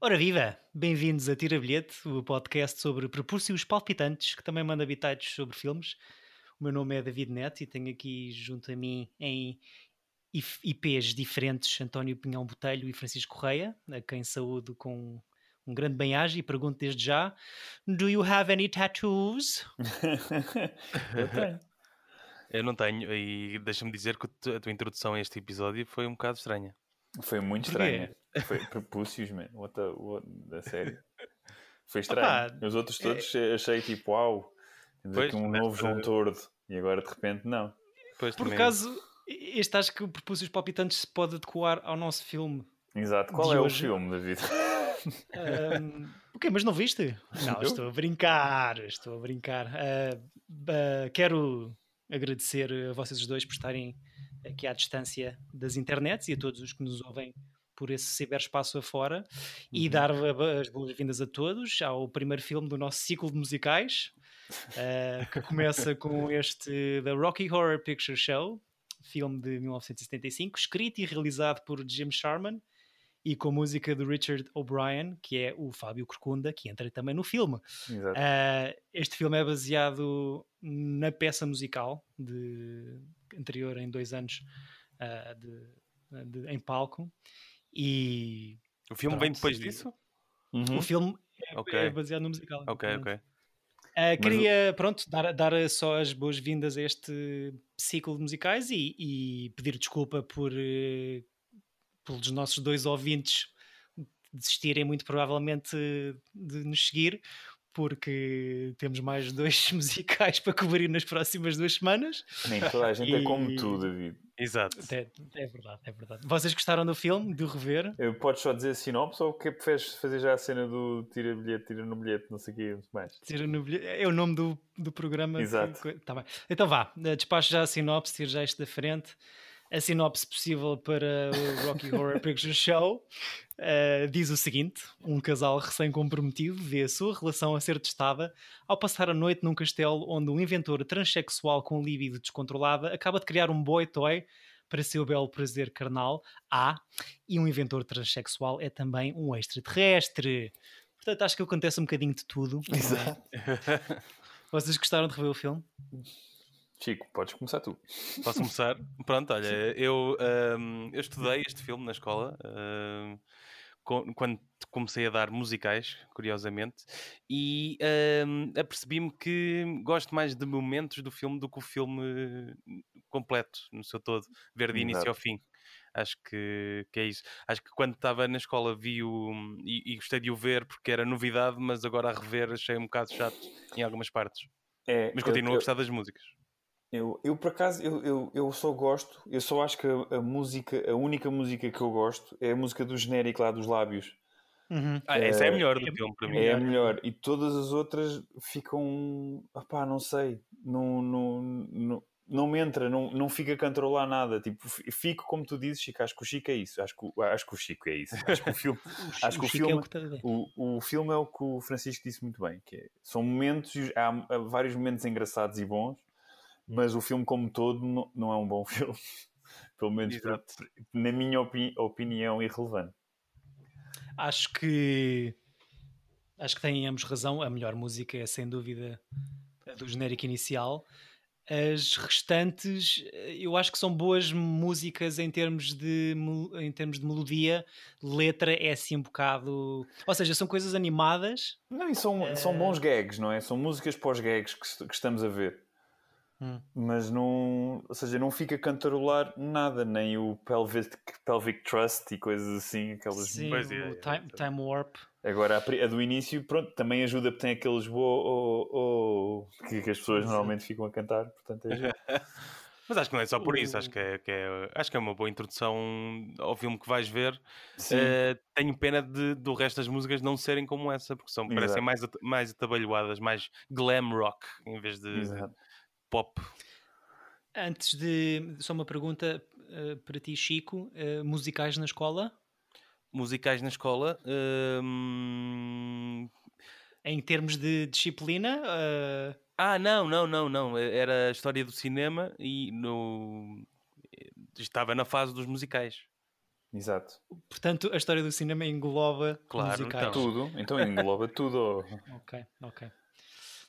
Ora viva! Bem-vindos a Tira Bilhete, o podcast sobre prepúcios palpitantes que também manda habitados sobre filmes. O meu nome é David Neto e tenho aqui junto a mim em IPs diferentes António Pinhão Botelho e Francisco Correia, a quem saúdo com um grande bem-aja e pergunto desde já: Do you have any tattoos? Eu tenho. Eu não tenho, e deixa-me dizer que a tua introdução a este episódio foi um bocado estranha. Foi muito estranha. Foi prepúcios, man. What, the, what da série. Foi estranho. Opa, Os outros todos é... achei tipo, uau, temos aqui um novo João Tordo. E agora de repente não. Pois, Por acaso, este acho que o Prepúcios Palpitantes se pode adequar ao nosso filme. Exato. Qual é hoje? o filme, David? Um, ok, mas não viste? Não, estou a brincar, estou a brincar. Uh, uh, quero agradecer a vocês dois por estarem aqui à distância das internets e a todos os que nos ouvem por esse ciberespaço afora e uhum. dar as boas-vindas a todos ao primeiro filme do nosso ciclo de musicais, uh, que começa com este The Rocky Horror Picture Show, filme de 1975, escrito e realizado por Jim Sharman e com música do Richard O'Brien, que é o Fábio Corcunda, que entra também no filme. Uh, este filme é baseado na peça musical de, anterior em dois anos uh, de, de, em palco. E o filme pronto, vem depois disso? Uhum. O filme é, okay. é, baseado no musical. Ok, ok. Uh, queria, o... pronto, dar, dar só as boas-vindas a este ciclo de musicais e, e pedir desculpa por uh, pelos nossos dois ouvintes desistirem muito provavelmente de nos seguir, porque temos mais dois musicais para cobrir nas próximas duas semanas. Nem toda a gente é e... é como tu, David. Exato. É, é, verdade, é verdade. Vocês gostaram do filme, de o rever? Eu, podes só dizer sinopse ou que preferes fazer já a cena do tira bilhete, tira no bilhete, não sei o que mais? Tira no bilhete, é o nome do, do programa. Exato. Que, tá bem. Então vá, despacho já a sinopse, tira já isto da frente a sinopse possível para o Rocky Horror Picture Show uh, diz o seguinte: um casal recém-comprometido vê a sua relação a ser testada ao passar a noite num castelo onde um inventor transexual com libido descontrolada acaba de criar um boy toy para seu belo prazer carnal. Ah, e um inventor transexual é também um extraterrestre. Portanto, acho que acontece um bocadinho de tudo. É? Exato. Vocês gostaram de rever o filme? Chico, podes começar tu. Posso começar? Pronto, olha, eu, um, eu estudei este filme na escola um, quando comecei a dar musicais, curiosamente, e um, apercebi-me que gosto mais de momentos do filme do que o filme completo, no seu todo, ver de início Exato. ao fim. Acho que, que é isso. Acho que quando estava na escola vi o. E, e gostei de o ver porque era novidade, mas agora a rever achei um bocado chato em algumas partes. É, mas continuo eu, a gostar das músicas. Eu, eu por acaso, eu, eu, eu só gosto, eu só acho que a, a, música, a única música que eu gosto é a música do genérico lá dos lábios. Uhum. Ah, essa é a melhor do é, filme para mim. É a melhor. E todas as outras ficam. Opá, não sei. Não, não, não, não me entra, não, não fica a controlar nada. Tipo, fico como tu dizes, Chico. Acho que o Chico é isso. Acho que, acho que o Chico é isso. Acho que o filme. acho que o, filme, é o, o, o, filme é o que o Francisco disse muito bem. Que é, são momentos, há, há vários momentos engraçados e bons mas o filme como todo não, é um bom filme. Pelo menos na minha opini opinião irrelevante. Acho que acho que têm ambos razão. A melhor música é sem dúvida a do genérico inicial. As restantes, eu acho que são boas músicas em termos de, em termos de melodia, letra é assim um bocado. Ou seja, são coisas animadas. Não, e são, são bons gags, não é? São músicas pós-gags que, que estamos a ver. Hum. Mas não, ou seja, não fica a cantarolar nada, nem o pelvic, pelvic Trust e coisas assim, aquelas Sim, o time, time, Warp. Agora a, a, do início, pronto, também ajuda porque tem aqueles oh, oh, oh, que, que, as pessoas Sim. normalmente ficam a cantar, portanto é Mas acho que não é só por isso, acho que é, que é, acho que é uma boa introdução ao filme que vais ver. Uh, tenho pena de, do resto das músicas não serem como essa, porque são, parecem mais, mais atabalhoadas, mais glam rock em vez de, Exato pop. Antes de. Só uma pergunta uh, para ti, Chico: uh, musicais na escola? Musicais na escola. Uh... Em termos de disciplina? Uh... Ah, não, não, não, não. Era a história do cinema e no... estava na fase dos musicais. Exato. Portanto, a história do cinema engloba Claro, musicais. então. Tudo. Então engloba tudo. Ok, ok.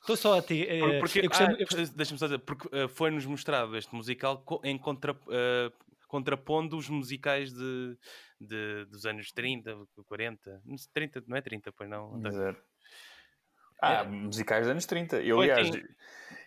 Estou só a ti. eh, Por- Porque, eu gostei- ah, gostei- Deixa-me só dizer, porque ah, foi-nos mostrado este musical em contra, ah, contrapondo os musicais de, de- dos anos 30, 40, 30, não é 30, pois não? Exato. Ah, É. musicais dos anos 30. Eu, Pois, aliás, sim.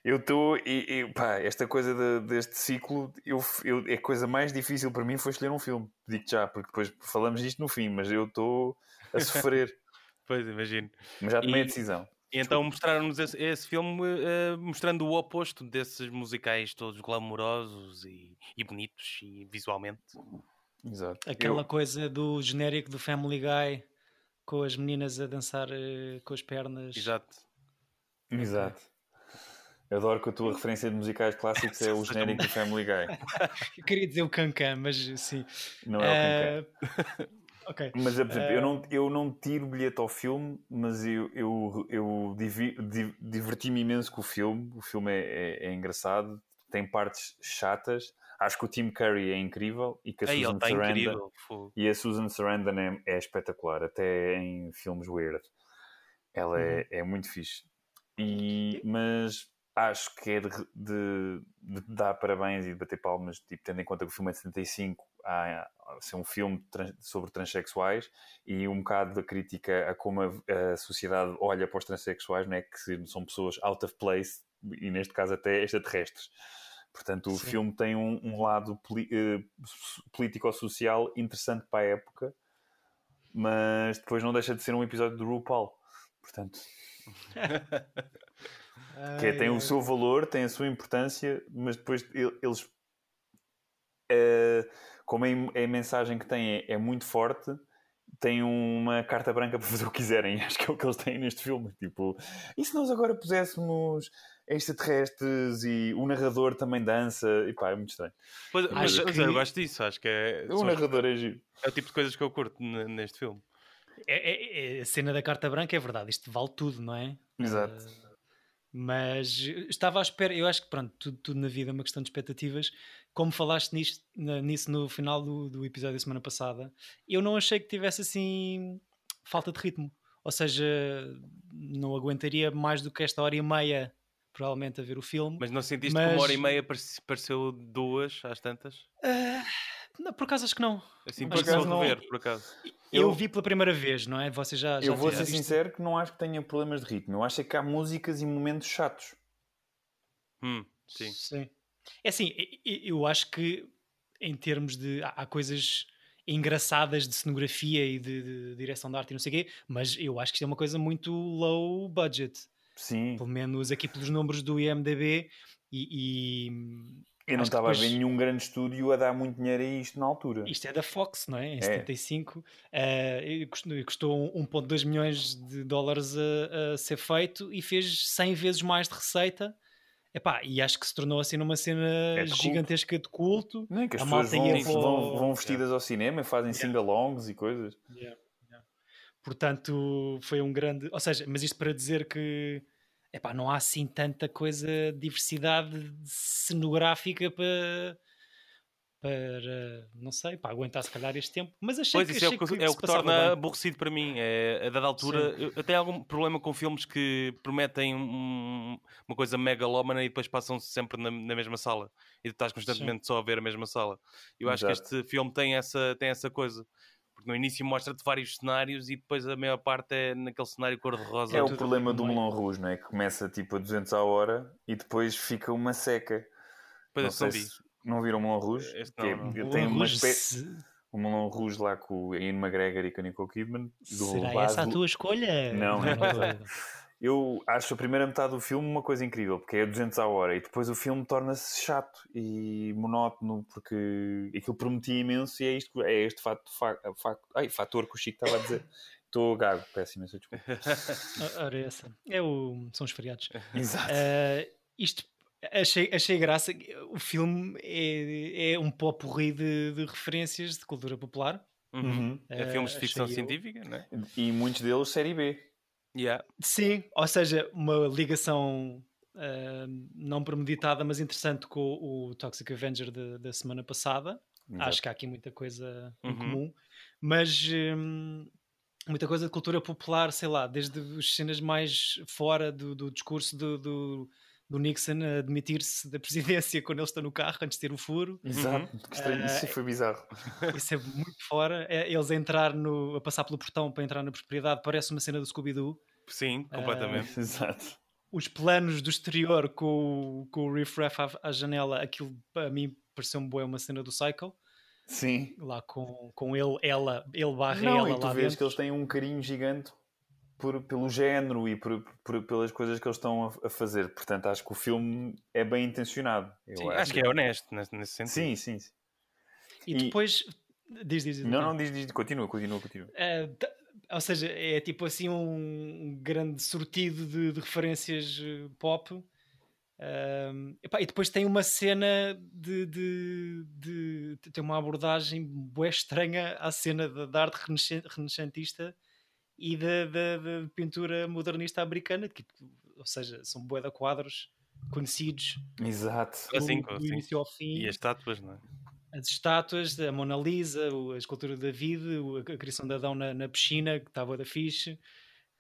eu estou. E, e, pá, esta coisa de- deste ciclo, eu, eu, a coisa mais difícil para mim foi escolher um filme. Digo já, porque depois falamos disto no fim, mas eu estou a sofrer. Pois, imagino. mas já tomei E- a decisão. E então mostraram-nos esse, esse filme ah, mostrando o oposto desses musicais todos glamourosos e, e bonitos e visualmente. Exato. Aquela Eu- coisa do genérico do Family Guy com as meninas a dançar eh, com as pernas. Exato. Exato. Eu adoro que a tua referência de musicais clássicos é o genérico do Family Guy. Eu queria dizer o Cancan, mas sim. Não é o Cancan. Eh, ok. Mas, por exemplo, eu, Eh, não, eu não tiro bilhete ao filme, mas eu, eu, eu divi- di- diverti-me imenso com o filme. O filme é, é- é engraçado, tem partes chatas. Acho que o Tim Curry é incrível e que a Ei, Susan está Sarandon incrível. e a Susan Sarandon é, é espetacular, até em filmes weird. Ela é, é muito fixe. E, mas acho que é de, de- de dar parabéns e de bater palmas, tipo, tendo em conta que o filme é de 75, a, a ser um filme trans- sobre transexuais e um bocado da crítica a como a, a sociedade olha para os transexuais, não é? que são pessoas out of place e neste caso até extraterrestres. Portanto, o Sim. filme tem um, um lado poli- eh, so- político-social interessante para a época, mas depois não deixa de ser um episódio do RuPaul. Portanto, que é- tem ai, o seu valor, tem a sua importância, mas depois ele- eles, eh, como a, im- a mensagem que têm é, é muito forte, têm uma carta branca para fazer o que quiserem. Acho que é o que eles têm neste filme. Tipo, e se nós agora puséssemos extraterrestres e o narrador também dança? E pá, é muito estranho. Pois, mas, Acho mas que- eu gosto disso, acho que é, O narrador é giro. é o tipo de coisas que eu curto neste filme. É, é- é- a cena da carta branca é verdade, isto vale tudo, não é? Exato. Eh, mas estava à espera, eu acho que pronto, tudo, tudo na vida é uma questão de expectativas. Como falaste nisto, nisso no final do, do episódio da semana passada, eu não achei que tivesse assim falta de ritmo. Ou seja, não aguentaria mais do que esta hora e meia, provavelmente, a ver o filme. Mas não sentiste que Mas- uma hora e meia parece- pareceu duas às tantas? Ah, não, por acaso acho que não. Assim, Por acaso não. rever, por acaso. Eu, Eu- vi pela primeira vez, não é? Você já, já Eu vou ser sincero que não acho que tenha problemas de ritmo. Eu acho é que há músicas e momentos chatos. Hum, sim. Sim. É assim, eu acho que em termos de. Há, há coisas engraçadas de cenografia e de, de direção de arte e não sei o quê, mas eu acho que isto é uma coisa muito low budget. Sim. Pelo menos aqui pelos números do IMDB e. e Eu não estava a depois- ver nenhum grande estúdio a dar muito dinheiro a isto na altura. Isto é da Fox, não é? Em É. 75. eh, e custou, e custou 1,2 milhões de dólares a, a ser feito e fez 100 vezes mais de receita. Epá, e acho que se tornou assim numa cena É de gigantesca de culto. Não é que as A pessoas vão, vão, vão vestidas ao cinema e fazem sing-alongs e coisas. Portanto, foi um grande. Ou seja, mas isto para dizer que epá, não há assim tanta coisa, diversidade cenográfica para. para. não sei, para aguentar se calhar este tempo. Mas achei Pois que, isso é o achei que, que é o que torna bem. aborrecido para mim. É, a dada altura, eu, eu tenho algum problema com filmes que prometem um- uma coisa megalómana e depois passam-se sempre na, na mesma sala. E tu estás constantemente só a ver a mesma sala. Eu acho que Exato. este filme tem essa, tem essa coisa. Porque no início mostra-te vários cenários e depois a maior parte é naquele cenário cor-de-rosa. É o problema do. Moulin Rouge, não é? Que começa tipo a 200 à hora e depois fica uma seca. Não esse não sei se- Não viram o Moulin Rouge? Este Que é- não, não. eu O tenho uma espécie... se- O Rouge lá com o Ian McGregor e com a Nicole Kidman. do Será essa a tua escolha? Não, não é. Eu acho a primeira metade do filme uma coisa incrível, porque é 200 à hora, e depois o filme torna-se chato e monótono, porque aquilo prometia imenso e é, isto, é este fato, fa, fa, ai, fator que o Chico estava a dizer. Estou gago, peço imensa desculpa. Ora, essa. É o... São os feriados. Exato. Uh, isto achei, achei graça. O filme é, é um popurri de, de referências de cultura popular. Uhum. Uhum. É Uh, filmes de ficção achei eu. científica, não é? E muitos deles série B. Yeah. Sim, ou seja, uma ligação uh, não premeditada, mas interessante com o Toxic Avenger de- da semana passada. Exato. Acho que há aqui muita coisa em Uhum. comum, mas hum, muita coisa de cultura popular, sei lá, desde as cenas mais fora do, do discurso do, do, do Nixon a admitir-se da presidência quando ele está no carro antes de ter o furo. Exato, que estranho, isso Ah, foi bizarro. Isso é muito fora. É, eles a entrar no, a passar pelo portão para entrar na propriedade parece uma cena do Scooby-Doo. Sim, completamente. Exato. Os planos do exterior com, o- com o Riff Raff à, à janela, aquilo para mim pareceu-me boa uma cena do Psycho. Sim. Lá com, com ele, ela, ele barra Não, ela e tu lá vês dentro. que eles têm um carinho gigante por, pelo género e por, por- pelas coisas que eles estão a, a fazer. Portanto, acho que o filme é bem intencionado. Eu Sim, acho que é honesto nesse, nesse sentido. Sim, sim. sim. E e- depois. Diz, diz, diz. Não, não, diz, diz, continua, continua, continua. T- ou seja, é tipo assim um grande sortido de, de referências eh, pop. Ahm, epá, e depois tem uma cena de, de, de- de- tem uma abordagem bué estranha à cena da, arte renascen- renascentista e da, da- da pintura modernista americana, que, ou seja, são bué de quadros conhecidos Exato. Assim, do, do sim. início ao fim E as estátuas, não é? as estátuas, a Mona Lisa, o- a escultura de David, o- a criação de Adão na, na piscina, que estava da fixe.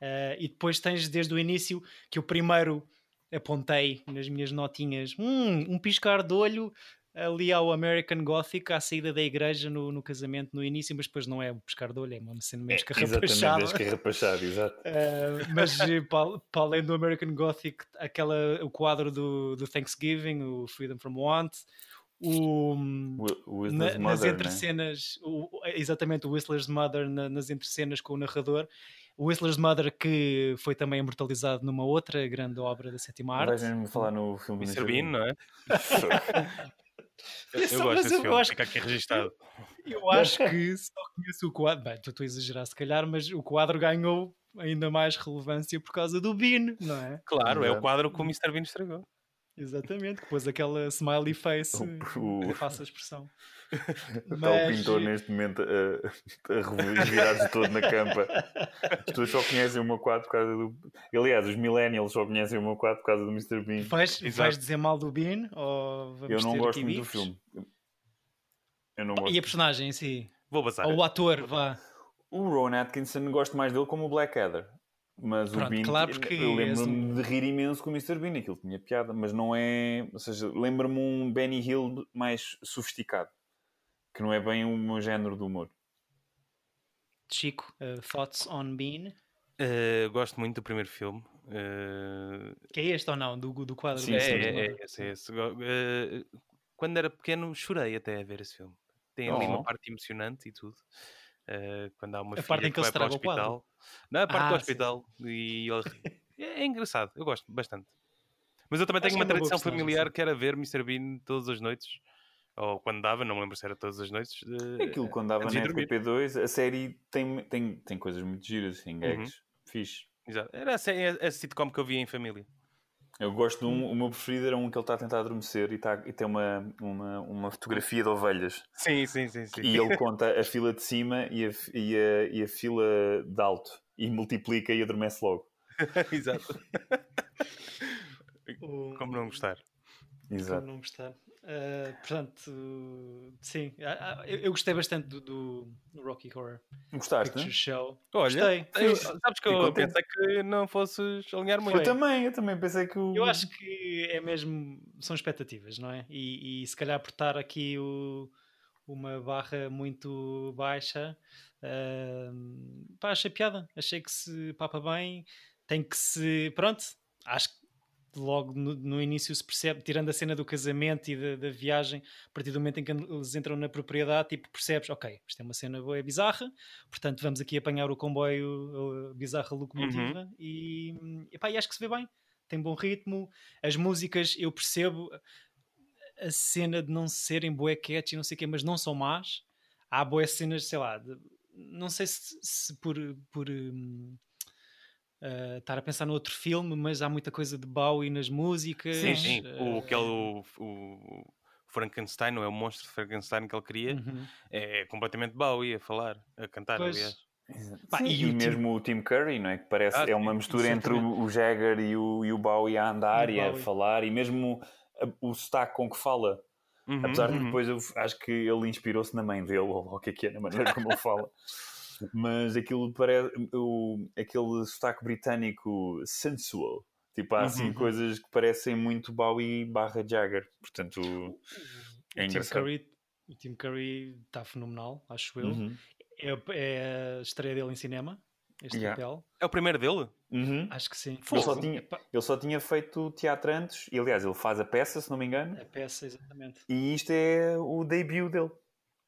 Eh, e depois tens desde o início que eu primeiro apontei nas minhas notinhas "Hum, um piscar de olho ali ao American Gothic à saída da igreja no, no casamento no início, mas depois não é um piscar de olho, é uma cena menos É, exatamente, carrapachada. escarrapachado, exato. Uh, mas eh, para, para além do American Gothic, aquela, o quadro do, do Thanksgiving, o Freedom from Want, o, O- o na- Whistler's nas Mother, né? entrecenas, o, exatamente o Whistler's Mother na- nas entrecenas com o narrador. O Whistler's Mother que foi também imortalizado numa outra grande obra da sétima arte. Vais mesmo falar no filme Mr. Bean, não é? Eu, eu gosto desse eu filme, acho fica aqui registado. Eu acho que só conheço o quadro. Bem, estou a exagerar se calhar, mas o quadro ganhou ainda mais relevância por causa do Bean, não é? Claro, é o Exato. quadro que o Mr. Bean estragou. Exatamente, depois aquela smiley face, O- o- faça a expressão. Está o Mas- pintor neste momento a, a revirar-se todo na campa. As pessoas só conhecem o meu quadro por causa do. Aliás, os millennials só conhecem o meu quadro por causa do Mr. Bean. Vais, vais dizer mal do Bean ou Eu não gosto muito do filme. Eu não E a gosto. personagem em si? Vou bazar. Ou o ator, vá. O Ron Atkinson gosto mais dele como o Blackadder. Mas Pronto, o Bean, claro, porque eu és lembro-me um- de rir imenso com o Mr. Bean, aquilo tinha piada, mas não é. Ou seja, lembra-me um Benny Hill mais sofisticado, que não é bem o meu género de humor. Chico, uh, thoughts on Bean? Eh, gosto muito do primeiro filme. Eh, Que é este ou não? Do, do quadro Sim, é, sim, é, é, esse, é esse. Eh, quando era pequeno, chorei até a ver esse filme. Tem ali Oh. uma parte emocionante e tudo. Eh, quando há uma A filha parte em que, que ele vai para o hospital. Não, a parte Ah, do sim. hospital. E ele... é, é engraçado, eu gosto bastante. Mas eu também Acho tenho uma é uma tradição familiar que era ver Mr. Bean todas as noites. Ou quando dava, não me lembro se era todas as noites. de- Aquilo quando dava na de dormir. RTP2, a série tem, tem, tem coisas muito giras, assim, gags. Fixe. Exato. Era a, a, a sitcom que eu via em família. Eu gosto de um, o meu preferido era um que ele está a tentar adormecer e, tá, e tem uma, uma, uma fotografia de ovelhas. Sim, sim, sim. sim. E ele conta a fila de cima e a, e a, e a fila de alto e multiplica e adormece logo. Exato. Como não gostar? Como Exato. não gostar. Uh, portanto, sim, eu, eu gostei bastante do, do- Rocky Horror Gostaste? Picture né? Show. Olha, Gostei. eu- sabes que eu contente. pensei que não fosses alinhar muito. Eu também, eu também pensei que o. Eu acho que é mesmo. São expectativas, não é? E, e se calhar por estar aqui o- uma barra muito baixa, ahm, pá, achei piada. Achei que se papa bem, tem que se. Pronto, acho que logo no, no início se percebe, tirando a cena do casamento e da, da viagem, a partir do momento em que eles entram na propriedade, tipo, percebes, ok, isto é uma cena boa, é bizarra, portanto vamos aqui apanhar o comboio, a bizarra locomotiva, e, epá, e acho que se vê bem, tem bom ritmo, as músicas eu percebo a cena de não serem bué catchy, não sei o quê, mas não são más, há boas cenas, sei lá, de- não sei se, se por... por hum, Uh, estar a pensar no outro filme, mas há muita coisa de Bowie nas músicas. Sim, sim. O, uh, aquele, o, o Frankenstein, não é o monstro de Frankenstein que ele cria, uhum. é completamente Bowie a falar, a cantar, Pois. aliás. Pá, Sim, e e, o Tim- mesmo o Tim Curry, não é? Que parece Ah, é uma mistura entre o, o Jagger e o, e o Bowie a andar E o e, a falar, e mesmo a- o sotaque com que fala Uhum, Apesar de uhum. depois eu acho que ele inspirou-se na mãe dele, ou o que é que é, na maneira como ele fala. Mas aquilo parece. O, aquele sotaque britânico sensual. Tipo, há assim Uhum. coisas que parecem muito Bowie barra Jagger. Portanto, é o Tim engraçado. Curry, o Tim Curry está fenomenal, acho eu. Uhum. É, é a estreia dele em cinema, este Yeah. papel. É o primeiro dele? Uhum. Acho que sim. Ele só, tinha, ele só tinha feito teatro antes, e aliás, ele faz a peça, se não me engano, A peça, exatamente. e isto é o debut dele.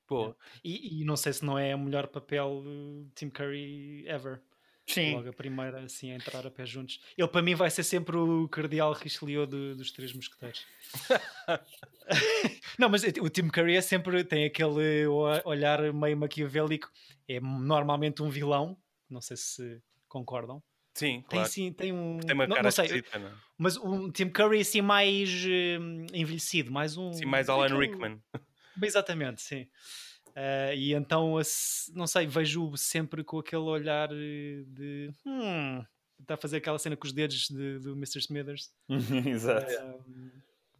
Pô, E, e não sei se não é o melhor papel de Tim Curry ever. Sim. Logo a primeira, assim, a entrar a pé juntos. Ele, para mim, vai ser sempre o cardeal Richelieu de- dos Três Mosqueteiros. não, mas o Tim Curry é sempre, tem aquele olhar meio maquiavélico. É normalmente um vilão. Não sei se concordam. sim, Tem, claro. sim, tem um. Tem uma não, cara não sei, esquisita, não é? mas um Tim Curry assim mais hum, envelhecido, mais um. Sim, mais Alan Rickman. Exatamente, sim. Ah, e então, não sei, vejo-o sempre com aquele olhar eh, de. Hum, está a fazer aquela cena com os dedos de- do Mr. Smithers. Exato. Ah,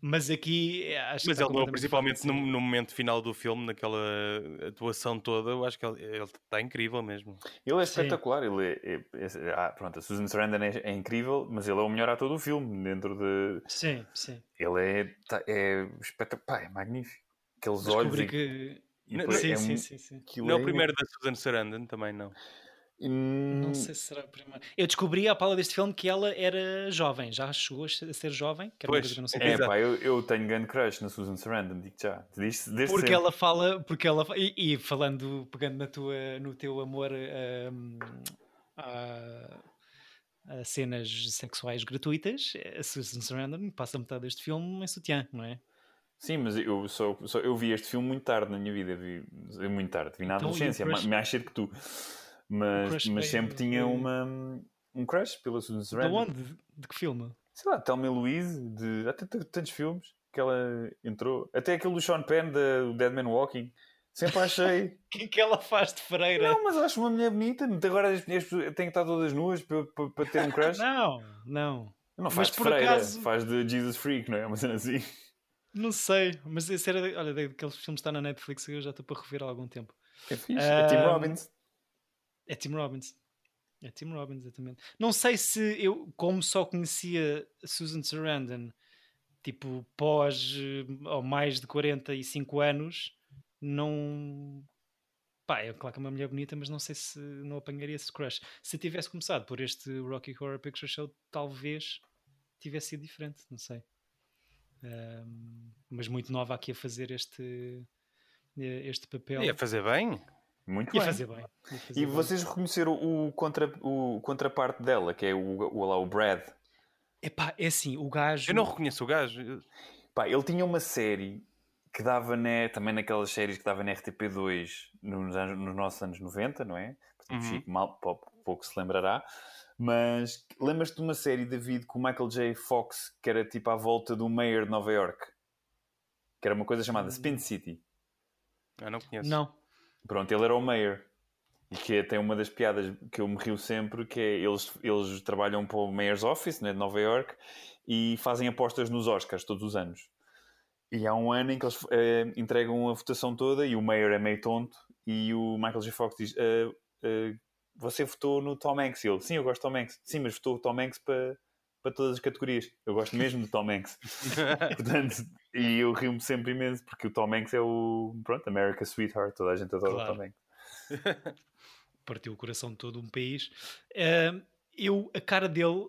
mas aqui acho Mas que está ele, principalmente no, no momento final do filme, naquela atuação toda, eu acho que ele ele está incrível mesmo. Ele é Sim. espetacular. Ele é, é- é- ah, pronto, a Susan Sarandon é, é incrível, mas ele é o melhor ator do filme. Dentro de. Sim, sim. Ele é, tá- é espetacular, é magnífico. Aqueles olhos. Descobri e- que. e Não, depois Sim, é sim, sim, sim. aquilo Não é é o primeiro da Susan Sarandon, também não. Hum, Não sei se será a primeira. Eu descobri à pala deste filme que ela era jovem, já chegou a ser jovem, que era uma Pois, coisa que eu não sei. É, pá, eu, eu tenho grande crush na Susan Sarandon, digo já. Desde, desde porque sempre. ela fala, porque ela e, e falando, pegando na tua, no teu amor hum, a, a cenas sexuais gratuitas, a Susan Sarandon passa metade deste filme em sutiã, não é? Sim, mas eu, só, só- eu vi este filme muito tarde na minha vida. Vi, muito tarde, vi na Então, adolescência, crush? ma- mais cedo que tu. Mas, mas veio- sempre tinha veio- uma, um crush pela Susan De Sarandon. onde? De, de que filme? sei lá, Thelma Louise, de há tantos, filmes que ela entrou. Até aquele do Sean Penn, da o Dead Man Walking. Sempre achei. O que é que ela faz de freira? não, mas acho uma mulher bonita. Agora as, pessoas têm que estar todas nuas para, para, para ter um crush. Não, não. Não faz Mas de freira, acaso- faz de Jesus Freak, não é? Uma cena assim. Não sei, mas esse era, olha, daqueles filmes que está na Netflix eu já estou para rever há algum tempo. É fixe. É Tim Ahm, Robbins. É Tim Robbins. É Tim Robbins, exatamente. Não sei se eu, como só conhecia Susan Sarandon, tipo, pós ou mais de 45 anos, não. Pá, é claro que é uma mulher bonita, mas não sei se não apanharia esse crush. Se tivesse começado por este Rocky Horror Picture Show, talvez tivesse sido diferente, não sei. Mas muito nova aqui a fazer este, eh, este papel. Ia fazer bem? Muito Ia bem. fazer bem. ia fazer E bem. vocês reconheceram o, contra, o contraparte dela, que é o, o, lá, o Brad. Epá, é assim, o gajo. Eu não reconheço o gajo. Pá, ele tinha uma série que dava né, também naquelas séries que dava na RTP2 nos, anos, nos nossos anos 90, não é? Portanto, Uhum. Chico mal, pou- pouco se lembrará. Mas lembras-te de uma série, David, com o Michael J. Fox, que era tipo à volta do Mayor de Nova York? Que era uma coisa chamada Spin City. Eu não conheço. Não. Pronto, ele era o Mayor. E que tem uma das piadas que eu me rio sempre, que é eles, eles trabalham para o Mayor's Office, né, de Nova York, e fazem apostas nos Oscars todos os anos. E há um ano em que eles eh, entregam a votação toda e o Mayor é meio tonto e o Michael J. Fox diz "Ah, ah, você votou no Tom Hanks? E ele, sim, eu gosto de Tom Hanks. Sim, mas votou o Tom Hanks para, para todas as categorias. Eu gosto mesmo de Tom Hanks. Portanto, e eu rio-me sempre imenso porque o Tom Hanks é o, pronto, America's Sweetheart. Toda a gente adora Claro. o Tom Hanks. Partiu o coração de todo um país. Ah, eu, a cara dele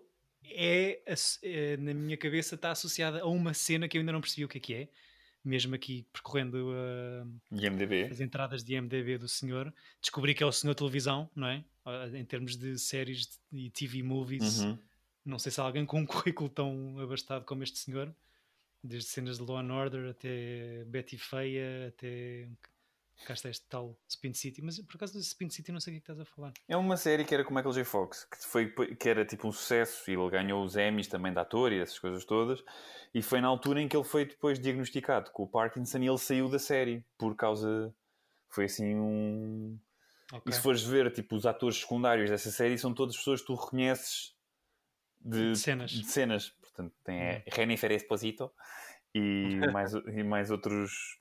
é, é, na minha cabeça, está associada a uma cena que eu ainda não percebi o que é que é. Mesmo aqui percorrendo ah, IMDB. as entradas de IMDB do senhor, descobri que é o senhor televisão, não é? Ah, Em termos de séries e TV movies, Uhum. não sei se há alguém com um currículo tão abastado como este senhor, desde cenas de Law and Order até Betty Feia, até cá está este tal Spin City, mas por acaso do Spin City não sei o que é que estás a falar. É uma série que era com o Michael J. Fox, que, foi, que era tipo um sucesso, e ele ganhou os Emmys também de ator e essas coisas todas, e foi na altura em que ele foi depois diagnosticado com o Parkinson e ele saiu da série, por causa... Foi assim um... Ok. E se fores ver, tipo, os atores secundários dessa série são todas pessoas que tu reconheces de, De cenas. de cenas. Portanto, tem a Jennifer Esposito e mais, e mais outros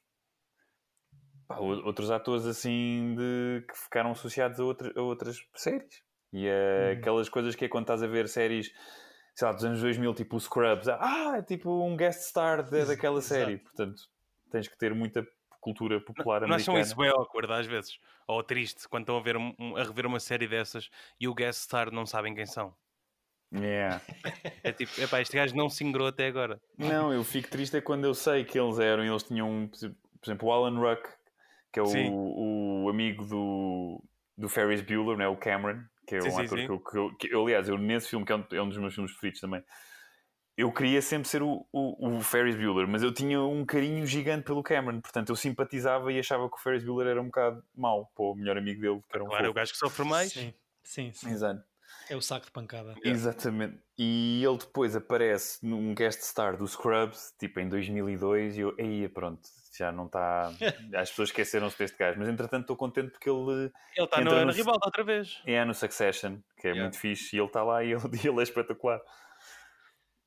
pá, outros atores assim de, que ficaram associados a, outra- a outras séries. E Hum. aquelas coisas que é quando estás a ver séries, sei lá, dos anos 2000, tipo o Scrubs, ah, é tipo um guest star Ex- daquela série. exato. Portanto, tens que ter muita cultura popular Não acham americana. isso bem awkward às vezes? Ou triste quando estão a, ver um- a rever uma série dessas e o guest star não sabem quem são? Yeah. É tipo, epá, este gajo não se ingrou até agora. Não, eu fico triste é quando eu sei que eles eram, eles tinham, por exemplo, o Alan Ruck, que é o, o amigo do, do Ferris Bueller, né? o Cameron, que é Sim, um sim, ator sim. que eu, que eu- que eu- aliás, eu nesse filme, que é um, é um dos meus filmes preferidos também, eu queria sempre ser o, o, o Ferris Bueller, mas eu tinha um carinho gigante pelo Cameron, portanto eu simpatizava e achava que o Ferris Bueller era um bocado mau para o melhor amigo dele, que era um Claro, é o gajo que sofre mais. Sim, sim, sim. Exato. É o saco de pancada. Exatamente. E ele depois aparece num guest star do Scrubs, tipo em 2002, e eu, aí pronto, já não está. As pessoas esqueceram-se deste gajo, mas entretanto estou contente porque ele Ele está no- na ribalta outra vez. é no Succession, que é Yeah. muito fixe, e ele está lá e ele, ele é espetacular.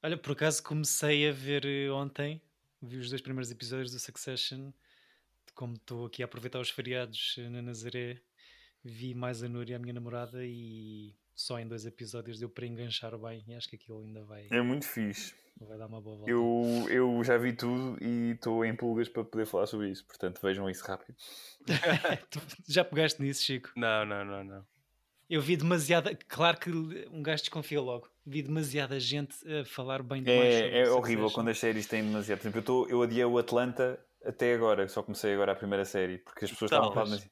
Olha, por acaso comecei a ver eh, ontem, vi os dois primeiros episódios do Succession, como estou aqui a aproveitar os feriados eh, na Nazaré, vi mais a Núria, a minha namorada, e só em dois episódios deu para enganchar bem, e acho que aquilo ainda vai, É muito fixe. vai dar uma boa volta. Eu, eu já vi tudo e estou em pulgas para poder falar sobre isso, portanto vejam isso rápido. Tu já pegaste nisso, Chico? Não, não, não, não. Eu vi demasiada. Claro que um gajo desconfia logo. Vi demasiada gente a falar bem demais. sobre É, é horrível quando as séries têm demasiado. Por exemplo, eu, tô, eu odiei o Atlanta até agora, só comecei agora a primeira série, porque as pessoas estavam a falar Talvez. assim,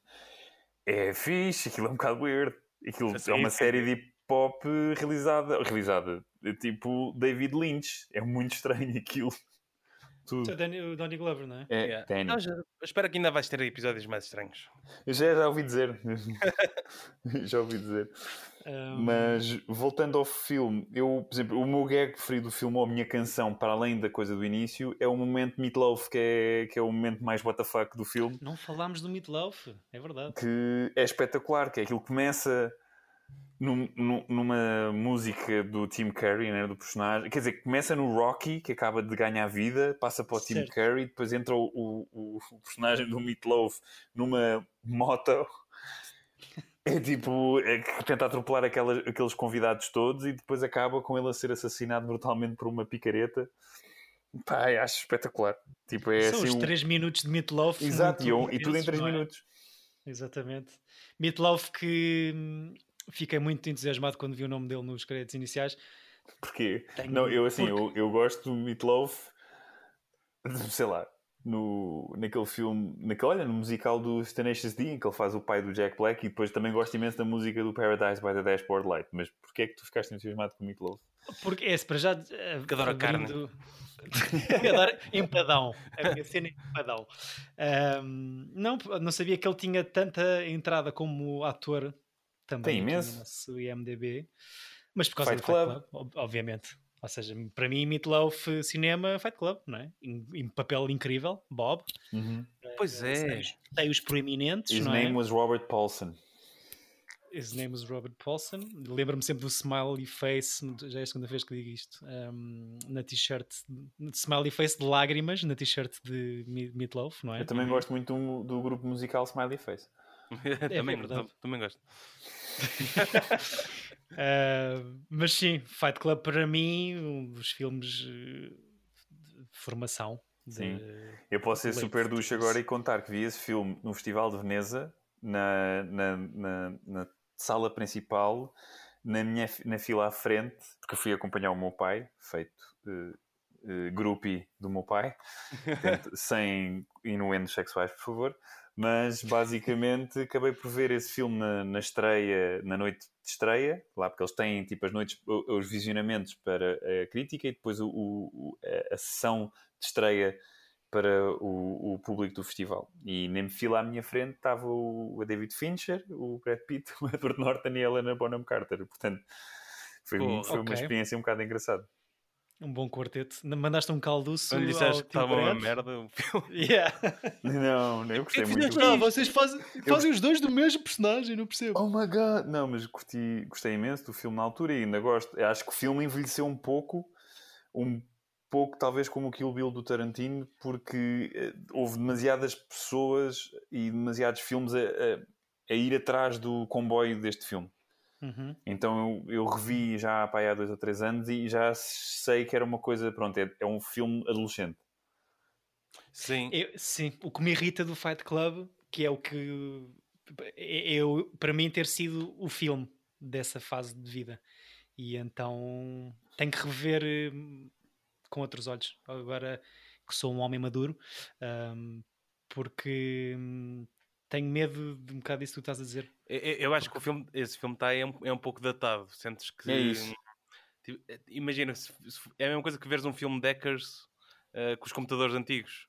é fixe, aquilo é um bocado weird. Aquilo é uma série de hip hop realizada, realizada, tipo David Lynch. É muito estranho aquilo. Tu Tudo. o Danny, o Donny Glover, não é? É, Yeah. Danny. Não, já- espero que ainda vais ter episódios mais estranhos. Eu já, já ouvi dizer. já ouvi dizer. Um, Mas voltando ao filme, eu, por exemplo, o meu gag preferido do filme, ou a minha canção, para além da coisa do início, é o momento Meatloaf, que é, que é o momento mais WTF do filme, Não falámos do Meatloaf, é verdade. que é espetacular, que é aquilo que começa num- num- numa música do Tim Curry, né, do personagem, quer dizer, começa no Rocky, que acaba de ganhar vida, passa para o Tim Certo. Curry, depois entra o, o- o personagem do Meatloaf numa moto. É tipo, é que tenta atropelar aquelas, aqueles convidados todos e depois acaba com ele a ser assassinado brutalmente por uma picareta. Pá, acho espetacular. Tipo, é São assim. os um- 3 minutos de Meatloaf. Exato, e, eu- e tudo em intensos, 3 não é? minutos. Exatamente. Meatloaf que hum, fiquei muito entusiasmado quando vi o nome dele nos créditos iniciais. Porquê? Tenho- Não, eu assim, porque- eu, eu gosto do Meatloaf, sei lá, no, naquele filme, naquele, olha, no musical do Tenacious D, em que ele faz o pai do Jack Black, e depois também gosto imenso da música do Paradise by the Dashboard Light. Mas porquê é que tu ficaste entusiasmado com o Meatloaf? Porque é, para já. eh, Porque adoro carne. abrindo- adoro empadão. A minha cena é empadão. Ahm, não, não sabia que ele tinha tanta entrada como ator também. Tem aqui imenso. No nosso IMDB. Mas por causa Fight do Fight Club. Club, ob- obviamente. Ou seja, para mim, Meatloaf cinema, Fight Club, não é? Em, em papel incrível, Bob. Pois Eh, é. Tem, os- tem os proeminentes, His não name é? was Robert Paulson. His name was Robert Paulson. Lembro-me sempre do Smiley Face, já é a segunda vez que digo isto, um, na t-shirt, Smiley Face de lágrimas, na t-shirt de Me- Meatloaf, não é? Eu também gosto muito do, do grupo musical Smiley Face. também, verdade. também gosto. Uh, mas sim, Fight Club para mim, um dos filmes uh, de formação. de- Sim. Eu posso ser Leite, super ducho agora e contar que vi esse filme no Festival de Veneza, na, na, na, na sala principal, na minha na fila à frente, porque fui acompanhar o meu pai, feito uh, uh, groupie do meu pai, sem inuendos sexuais, por favor. Mas basicamente acabei por ver esse filme na, na estreia, na noite de estreia, lá porque eles têm tipo as noites, os visionamentos para a crítica e depois o, o- a, sessão de estreia para o, o público do festival. E nem fila à minha frente estava o, o David Fincher, o Brad Pitt, o Edward Norton e a Helena Bonham Carter. Portanto, foi, Pô, foi uma ok. experiência um bocado engraçada. Um bom quarteto. Mandaste um calduço. Quando ao disseste que estava uma merda, o filme. Yeah. Não, não, eu gostei que muito. Não, vocês fazem, fazem os dois do mesmo personagem, não percebo. Oh my god! Não, mas curti, gostei imenso do filme na altura e ainda gosto. Eu acho que o filme envelheceu um pouco, um pouco, talvez, como o Kill Bill do Tarantino, porque eh, houve demasiadas pessoas e demasiados filmes a, a, a ir atrás do comboio deste filme. Uhum. Então eu, eu revi já pá, há dois ou três anos e já sei que era uma coisa, pronto, é, é um filme adolescente. Sim. Eu- sim, o que me irrita do Fight Club, que é o que é- eu, para mim ter sido o filme dessa fase de vida. E então tenho que rever hum, com outros olhos, agora que sou um homem maduro, hum, porque hum, tenho medo de um bocado disso que tu estás a dizer. Eu, eu- acho que o filme, esse filme está é, um, é um pouco datado. Sentes que. É isso. tipo, eh, imagina, se, se- é a mesma coisa que veres um filme Deckers eh, com os computadores antigos.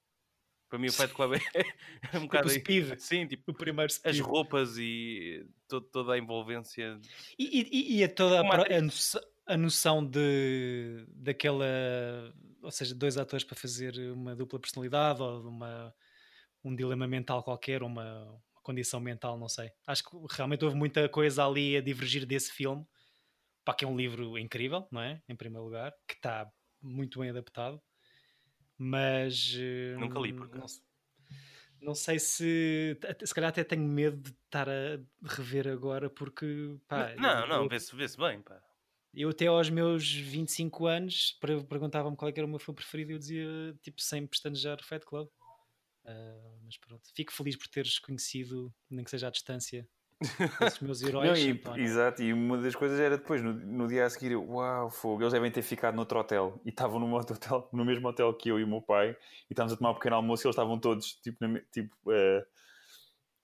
Para mim, o Fight Club é, é um bocado. o aí. Speed. Sim, tipo, O primeiro as Speed. roupas e to- toda a envolvência. E, e, e a toda a, Uma pro- atriz. a noção, a noção de daquela, ou seja, dois atores para fazer uma dupla personalidade ou de uma, um dilema mental qualquer, uma, uma condição mental, não sei. Acho que realmente houve muita coisa ali a divergir desse filme. Pá, que é um livro incrível, não é? Em primeiro lugar, que está muito bem adaptado, mas Nunca li, por não, acaso. não sei se se calhar até tenho medo de estar a rever agora porque pá, não, eu- não, vê-se vê bem. Pá. eu até aos meus 25 anos per- perguntava-me qual é era o meu filme preferido e eu dizia, tipo, sem pestanejar Fight Club. Ah, mas pronto, fico feliz por teres conhecido, nem que seja à distância, esses meus heróis. Não, e- exato, e uma das coisas era depois, no, no dia a seguir, eu, uau, fogo, eles devem ter ficado noutro hotel e estavam no, outro hotel, no mesmo hotel que eu e o meu pai e estávamos a tomar um pequeno almoço e eles estavam todos tipo, na tipo eh,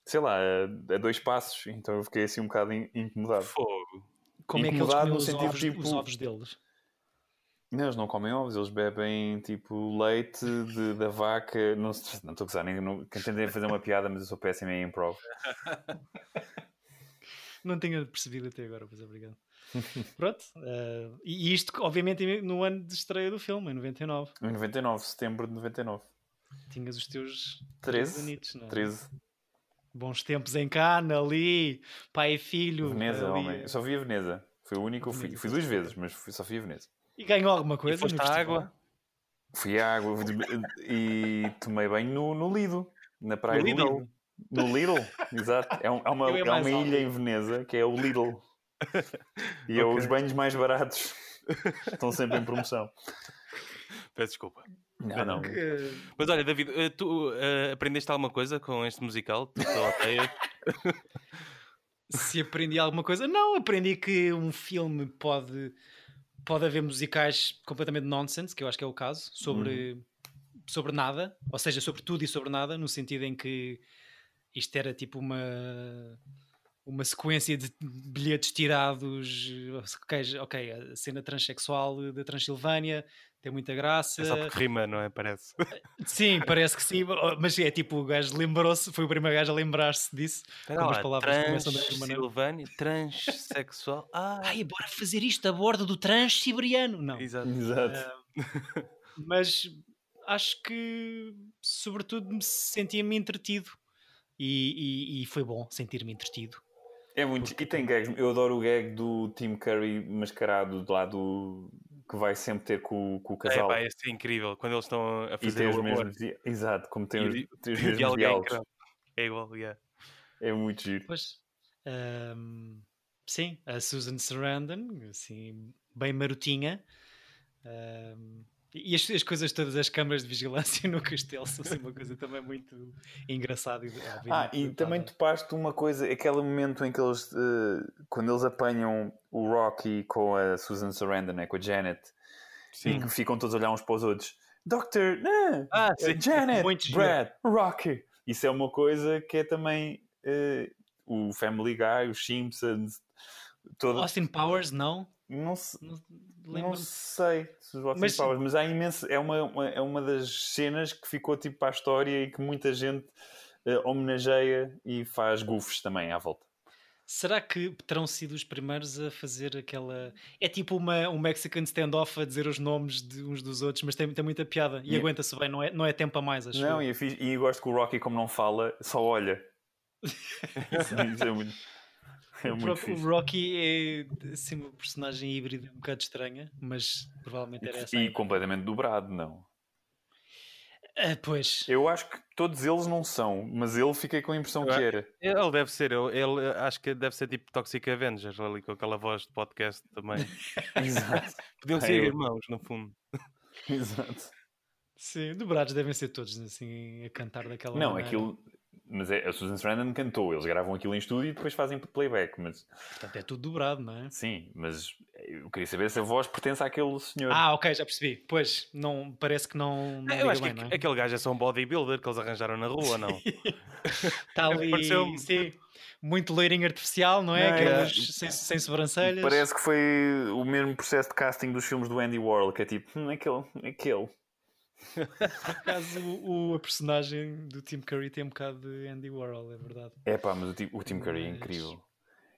sei lá, a, a dois passos, então eu fiquei assim um bocado in- incomodado. Fogo. Como é que eles incomodado no os, sentido, ovos, tipo- os ovos deles? Não, eles não comem ovos, eles bebem tipo leite de- da vaca. Não estou a gozar, nem não, tentei fazer uma piada, mas eu sou péssimo em improv. Não tinha percebido até agora, pois obrigado. Pronto, ah, e isto, obviamente, no ano de estreia do filme, em 99. Em 99, setembro de 99. Tinhas os teus 13? anitos, não é? 13. Bons tempos em Cana, ali, pai e filho. Veneza, ali. homem. Eu só vi a Veneza. Foi o único eu fui. Veneza, Fui duas vezes, mas fui- só fui a Veneza. E ganhou alguma E coisa? foste no à água. Fui à água e tomei banho no, no Lido, na praia No do Lidl? Lido. No Lidl, exato. É, um- há uma, há uma ilha em Veneza que é o Lidl. E é Ok. os banhos mais baratos. Estão sempre em promoção. Peço desculpa. Não, não. Que- Mas olha, David, eh, tu eh, aprendeste alguma coisa com este musical? Odeias? Se aprendi alguma coisa, não, aprendi que um filme pode, pode haver musicais completamente nonsense, que eu acho que é o caso, sobre, sobre nada, ou seja, sobre tudo e sobre nada, no sentido em que isto era tipo uma, uma sequência de bilhetes tirados, ok, ok, a cena transexual da Transilvânia tem muita graça. É só porque rima, não é? Parece. Sim, parece que sim, mas é tipo, o gajo lembrou-se, foi o primeiro gajo a lembrar-se disso. Espera Como as lá, palavras começam da mesma maneira. Transilvânia, transexual. Ah, Ai, bora fazer isto a bordo do Transsiberiano. Não. exato. Exato. Mas acho que, sobretudo, me sentia-me entretido. E, e- e foi bom sentir-me entretido. É muito. E tem gags. Eu adoro o gag do Tim Curry mascarado de lá do. Que vai sempre ter com, com o É, casal. pá, esse é incrível. Quando eles estão a e fazer tem os mesmos. di- Exato, como tem E os, tem os mesmos é diálogos. É igual, yeah. É muito giro. Pois, ahm, sim, a Susan Sarandon, assim, bem marotinha. ahm, e as, as coisas todas, as câmaras de vigilância no castelo, são assim uma coisa também muito engraçada. e, Ah, e também dotada. topaste uma coisa, aquele momento em que eles, eh, quando eles apanham o Rocky com a Susan Sarandon, né, com a Janet, e Sim. que ficam todos a olhar uns para os outros. Doctor, né? Ah, eh, sim. Janet. Brad, Rocky. Isso é uma coisa que é também eh, o Family Guy, os Simpsons, todo... Austin Powers, não? Não, se- Não, não sei se os Mas- Powers, mas há imenso, é uma, uma- é uma das cenas que ficou tipo para a história e que muita gente eh, homenageia e faz goofs também à volta. Será que terão sido os primeiros a fazer aquela. É tipo uma, um Mexican standoff a dizer os nomes de uns dos outros, mas tem, tem muita piada e E- aguenta-se bem, não é, não é tempo a mais, acho Não, eu. e, é fixe- e eu gosto que o Rocky, como não fala, só olha. Isso é muito- É o, muito Ro- o. Rocky é assim, uma personagem híbrida um bocado estranha, mas provavelmente era essa. a E completamente dobrado, não. Ah, pois. Eu acho que todos eles não são, mas ele fiquei com a impressão Eu que era. Ele deve ser, ele, ele acho que deve ser tipo Toxic Avengers, ali com aquela voz de podcast também. Exato. Podiam ser eu- irmãos, no fundo. Exato. Sim, dobrados devem ser todos assim a cantar daquela Não, maneira. aquilo. Mas é, a Susan Sarandon cantou, eles gravam aquilo em estúdio e depois fazem playback. Mas Portanto, é tudo dobrado, não é? sim, mas eu queria saber se a voz pertence àquele senhor. Ah, ok, já percebi. Pois, não, parece que não, não eu liga acho bem, que não é? aquele gajo é só um bodybuilder que eles arranjaram na rua, não? Está ali, sim, muito loirinho artificial, não é? Não, é- Aqueles sem, sem sobrancelhas. Parece que foi o mesmo processo de casting dos filmes do Andy Warhol, que é tipo, hum, aquele, aquele. Por acaso, o, o- a personagem do Tim Curry tem um bocado de Andy Warhol, é verdade. É pá, mas o, Tim- o Tim Curry é incrível.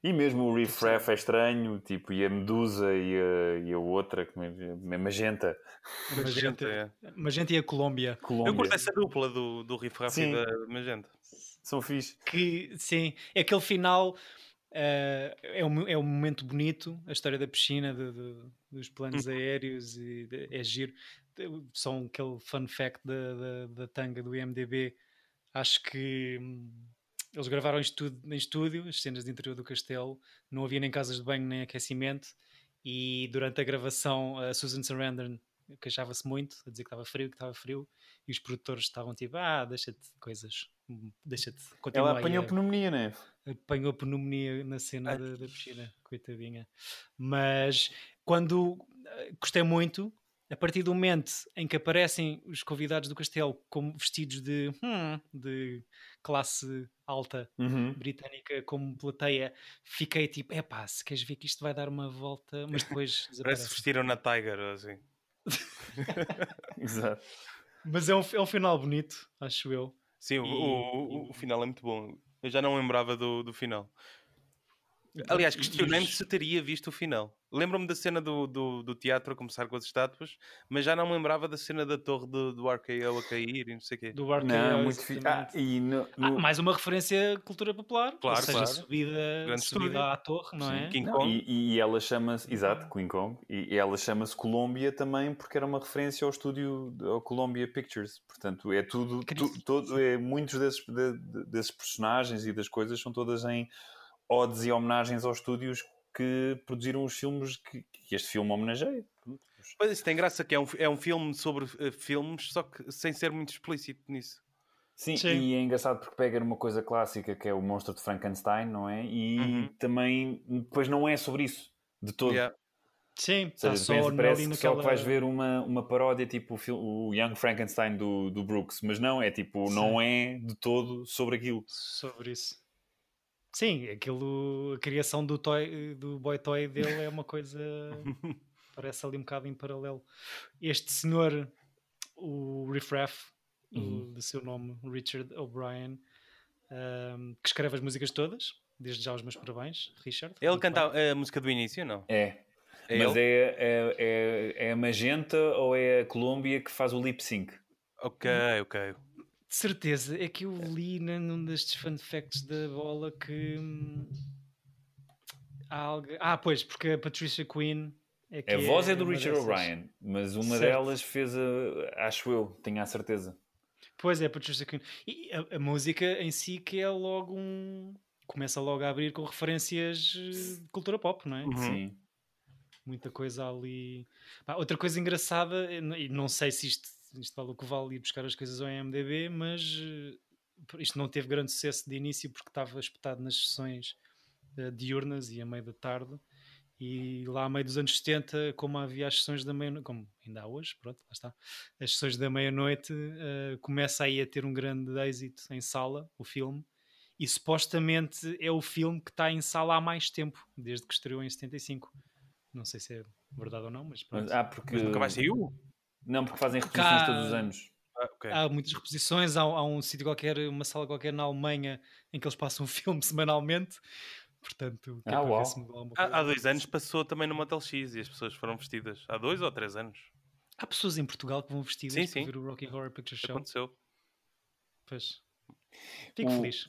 E mesmo o Riff Raff é estranho, tipo, e a Medusa e a, e a outra, como é, a Magenta, Magenta, é. Magenta e a Colômbia. Eu Colômbia. curto essa dupla do, do Riff Raff e Sim. da Magenta. São fixe. Que, sim, é aquele final eh, é, um, é um momento bonito, a história da piscina, de- de- dos planos aéreos, e de- é giro. Só aquele fun fact da, da, da tanga do IMDB. Acho que hum, eles gravaram isto tudo em estúdio, as cenas de interior do castelo, não havia nem casas de banho nem aquecimento. E durante a gravação, a Susan Sarandon queixava-se muito, a dizer que estava frio, que estava frio, e os produtores estavam tipo: Ah, deixa-te de coisas, deixa-te, continua Ela apanhou a- pneumonia, né? apanhou pneumonia na cena Ai. da, da piscina, coitadinha. Mas quando eh, gostei muito, a partir do momento em que aparecem os convidados do castelo como vestidos de, hum, de classe alta Uhum. britânica como plateia, fiquei tipo, epá, se queres ver que isto vai dar uma volta, mas depois Parece que vestiram na Tiger, assim. Exato. Mas é um, é um final bonito, acho eu. Sim, o, E- o, o- o final é muito bom. Eu já não lembrava do, do final. Aliás, E- e questionei-me se teria visto o final. Lembro-me da cena do, do, do teatro a começar com as estátuas, mas já não me lembrava da cena da torre do, do RKO a cair e não sei o quê. do Arcade, Não, muito fixe. Ah, e no, Ah, no- mais uma referência à cultura popular, Claro, ou seja, claro. subida, Grande subida à torre, não Sim, é? King Não, Kong. e, e ela chama-se, exato, King Kong, e, e ela chama-se Colômbia também porque era uma referência ao estúdio, ao Columbia Pictures. Portanto, é tudo, tu- todo, é, muitos desses, de- de- desses personagens e das coisas são todas em odes e homenagens aos estúdios que produziram os filmes que, que este filme homenageia. Pois isso tem graça que é um, é um filme sobre eh, filmes, só que sem ser muito explícito nisso. Sim, Sim. e é engraçado porque pega numa coisa clássica que é o monstro de Frankenstein, não é? E Uhum. também depois não é sobre isso de todo. Yeah. Sim, Ou está seja, só parece que naquela... só que vais ver uma, uma paródia tipo o, o Young Frankenstein do, do Brooks, mas não, é tipo, não é de todo sobre aquilo. sobre isso. Sim, aquilo, a criação do, toy, do boy toy dele é uma coisa parece ali um bocado em paralelo. Este senhor, o Riff Raff, o- Uhum. de seu nome, Richard O'Brien, ahm, que escreve as músicas todas, desde já os meus parabéns, Richard. Ele canta bem. a música do início, não? É. É mas é, é, é, é a Magenta ou é a Colômbia que faz o lip sync? Ok, ok. De certeza, é que eu li né, num destes fun facts da bola que hum, há alguém... Ah, pois, porque a Patricia Quinn é que A voz é do uma Richard dessas. O'Brien, mas uma Certo. delas fez a. Acho eu, tenho a certeza. Pois é, Patricia Quinn. E a, a música em si que é logo um... Começa logo a abrir com referências eh, de cultura pop, não é? Uhum. Sim. Muita coisa ali. Pá, outra coisa engraçada, e n- e não sei se isto, isto vale o que vale ir buscar as coisas ao IMDB, mas eh, isto não teve grande sucesso de início porque estava espetado nas sessões eh, diurnas e a meio da tarde. E lá a meio dos anos 70, como havia as sessões da meia-noite, como ainda há hoje, pronto, lá está, as sessões da meia-noite, eh, começa aí a ter um grande êxito em sala, o filme, e supostamente é o filme que está em sala há mais tempo, desde que estreou em 75. Não sei se é verdade ou não, mas pronto. Ah, porque. Mas nunca mais saiu? Não, porque fazem reposições Cá- todos os anos. Ah, ok. Há muitas reposições, há, há um sítio qualquer, uma sala qualquer na Alemanha em que eles passam um filme semanalmente. Portanto, é Ah, para. Há, há dois anos passou também no Motel X e as pessoas foram vestidas. Há dois ou três anos. Há pessoas em Portugal que vão vestidas Sim, para sim. ver o Rocky Horror Picture Show. Aconteceu. Pois. Fico O- feliz.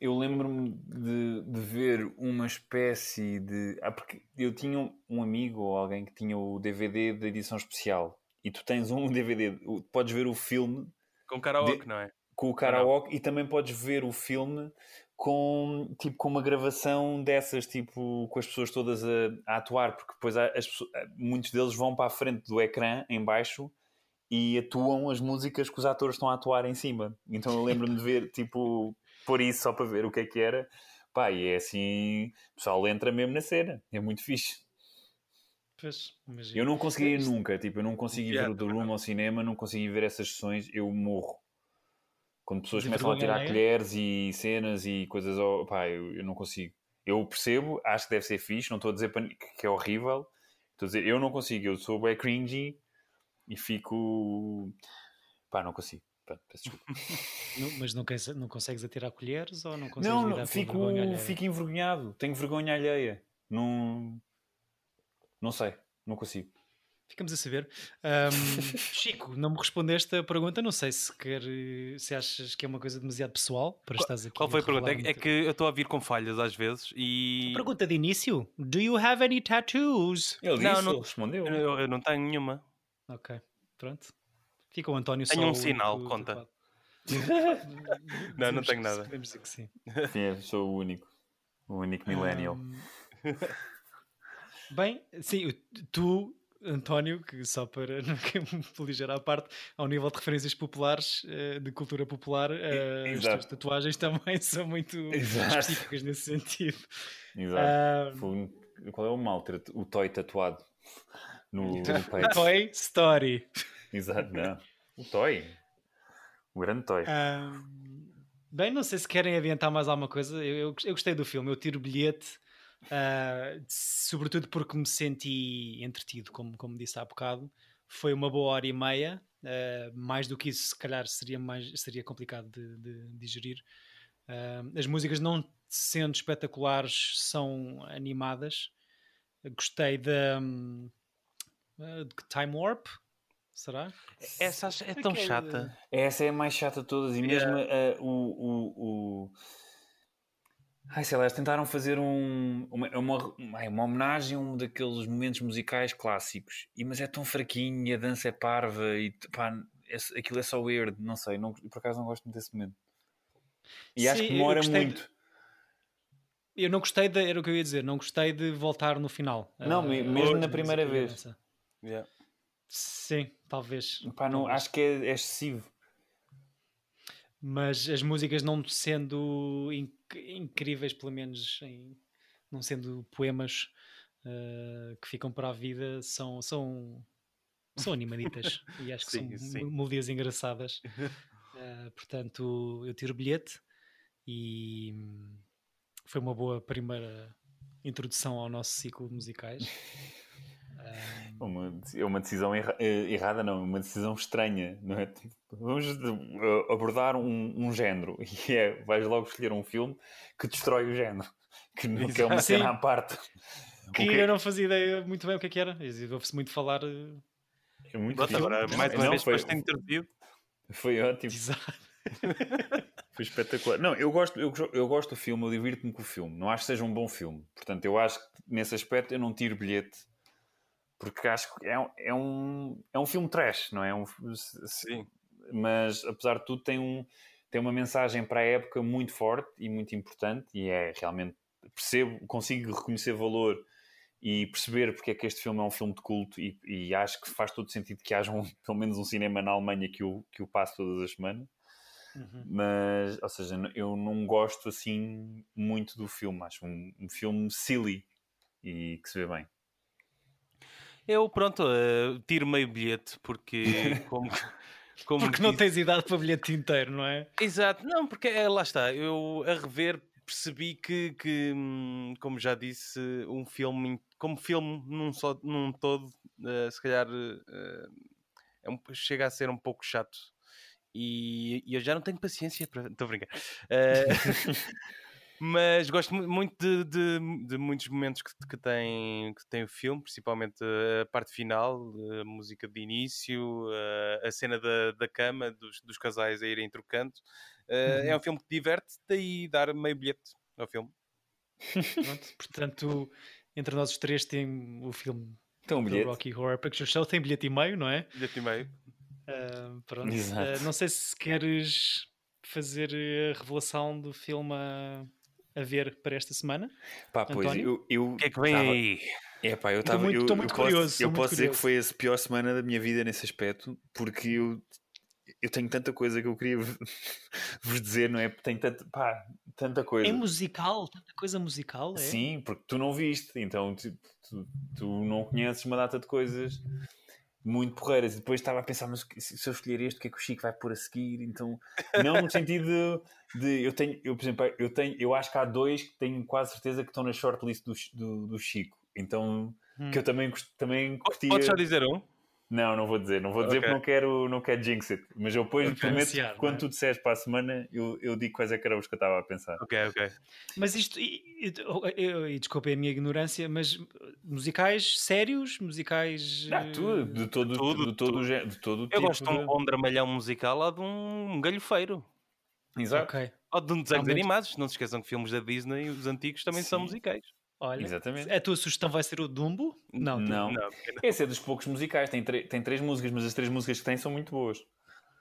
eu lembro-me de, de ver uma espécie de. Ah, porque eu tinha um amigo ou alguém que tinha o DVD da edição especial e tu tens um DVD, podes ver o filme com karaoke, de, não é? Com o karaoke e também podes ver o filme com tipo com uma gravação dessas tipo com as pessoas todas a, a atuar porque depois as, muitos deles vão para a frente do ecrã em baixo e atuam as músicas que os atores estão a atuar em cima. Então eu lembro-me de ver tipo por isso só para ver o que é que era. Pá e é assim o pessoal entra mesmo na cena é muito fixe Pois, eu não consegui nunca tipo eu não consegui yeah, ver o The Room ao cinema não consegui ver essas sessões eu morro quando pessoas começam a tirar colheres e cenas e coisas, oh, pá, eu, eu, não consigo. Eu percebo, acho que deve ser fixe, não estou a dizer que é horrível. Estou a dizer, eu não consigo, eu sou bem cringy e fico. pá, não consigo. Pá, peço desculpa. não, mas não, não consegues atirar colheres ou não consegues Não, não fico, fico envergonhado, tenho vergonha alheia. Não. Não sei, não consigo. Ficamos a saber. Um, Chico, não me respondeste a pergunta. Não sei se quer, se achas que é uma coisa demasiado pessoal para estar aqui. Qual foi a pergunta? É, é, que eu estou a vir com falhas às vezes e. Pergunta de início: Do you have any tattoos? Ele disse, não, não respondeu. Eu, eu, não tenho nenhuma. Ok, pronto. Fica o António tenho só. Tenho um sinal, o, conta. não, não tenho nada. Podemos dizer que sim. Sim, sou o único. O único millennial. Um... Bem, sim, tu António, que só para não ligeira à parte, ao nível de referências populares, eh, de cultura popular, eh, as tuas tatuagens também são muito Exato. específicas nesse sentido. Exato. Um, Qual é o mal ter o toy tatuado no, no peito? Toy Story. Exato, não. O toy. O grande toy. Um, bem, não sei se querem adiantar mais alguma coisa. Eu, eu, eu gostei do filme. Eu tiro bilhete Uh, sobretudo porque me senti entretido, como, como disse há bocado. Foi uma boa hora e meia. Uh, mais do que isso, se calhar seria, mais, seria complicado de, de digerir. Uh, as músicas, não sendo espetaculares, são animadas. Gostei da um, Time Warp. Será? Essa é tão chata. Essa é a mais chata de todas. E mesmo yeah. o, o, o Ai, sei lá, eles tentaram fazer um, uma, uma, uma, homenagem a um daqueles momentos musicais clássicos, e, mas é tão fraquinho, e a dança é parva, e pá, é, aquilo é só weird, não sei, não, por acaso não gosto muito desse momento. E Sim, acho que demora muito. De... Eu não gostei, de, era o que eu ia dizer, não gostei de voltar no final. Não, uh, mesmo na primeira vez. Yeah. Sim, talvez. Pá, não. Acho que é, é excessivo mas as músicas não sendo inc incríveis, pelo menos em, não sendo poemas uh, que ficam para a vida, são, são, são animaditas e acho que sim, são sim. melodias engraçadas. Uh, portanto, eu tiro o bilhete e foi uma boa primeira introdução ao nosso ciclo de musicais. Uma, é uma decisão erra, eh, errada, não, uma decisão estranha, não é? Tipo, vamos eh, abordar um, um género e é, vais logo escolher um filme que destrói o género, que, que é uma cena à parte. Que, que, eu não fazia ideia muito bem o que é que era, ouve-se muito falar. Eh, é muito Pronto, agora, mais uma não, vez, foi, depois introduzido. Foi ótimo. Exato. Foi espetacular. Não, eu gosto, eu, eu gosto do filme, eu divirto-me com o filme. Não acho que seja um bom filme. Portanto, eu acho que nesse aspecto eu não tiro bilhete porque acho que é, é, um, é um filme trash, não é? Um, Sim. Mas apesar de tudo, tem, um, tem uma mensagem para a época muito forte e muito importante, e é realmente percebo, consigo reconhecer valor e perceber porque é que este filme é um filme de culto e, e acho que faz todo sentido que haja um, pelo menos um cinema na Alemanha que o, que o passe todas as semanas. Uhum. Mas, ou seja, eu não gosto assim muito do filme. Acho um, um filme silly e que se vê bem. Eu, pronto, uh, tiro meio bilhete, porque como. como porque não tens idade para bilhete inteiro, não é? Exato, não, porque é, lá está, eu a rever percebi que, que, hum, como já disse, um filme, como filme num, só, num todo, uh, se calhar uh, é um, chega a ser um pouco chato. E, e, eu já não tenho paciência para. Estou a brincar. Uh, Mas gosto muito de, de, de muitos momentos que, que, tem, que tem o filme, principalmente a parte final, a música de início, a, a cena da, da cama, dos, dos casais a irem trocando. Uh, uhum. É um filme que diverte, daí dar meio bilhete ao filme. Pronto, portanto, entre nós os três tem o filme tem um bilhete. Rocky Horror Picture Show, tem bilhete e meio, não é? Bilhete e meio. Uh, pronto. Uh, não sei se queres fazer a revelação do filme a, a ver para esta semana. Pá, pois António? eu. O que é que vem tava... aí? É pá, eu estava. Estou muito, eu, muito eu curioso. Posso, eu posso curioso. dizer que foi a pior semana da minha vida nesse aspecto, porque eu eu tenho tanta coisa que eu queria vos dizer, não é? Tenho tanto, pá, tanta coisa. É musical? Tanta coisa musical? É? Sim, porque tu não viste, então tu, tu, tu, não conheces uma data de coisas muito porreiras. E depois estava a pensar, mas se eu escolher este, o que é que o Chico vai pôr a seguir? Então, não no sentido de, eu tenho, eu, por exemplo, eu tenho, eu acho que há dois que tenho quase certeza que estão na shortlist do, do, do Chico. Então, hum. que eu também, também curtia. Podes só dizer um? Não, não vou dizer, não vou dizer okay. porque não quero, não quero jinx it. Mas eu depois prometo que quando é? tu disseres para a semana, eu, eu digo quais é que eram os que eu estava a pensar. Ok, ok. Mas isto, e, e, e, desculpe a minha ignorância, mas musicais sérios, musicais. Ah, tudo, de todo, tudo, de todo, tudo. De todo eu tipo gosto de um bom dramalhão musical ou de um galhofeiro. Exato. Okay. Ou de um desenhos animados. Não se esqueçam que filmes da Disney, os antigos, também Sim. são musicais. Olha, Exatamente. a tua sugestão vai ser o Dumbo? Não, não. não. Esse é dos poucos musicais. Tem, tem três músicas, mas as três músicas que tem são muito boas.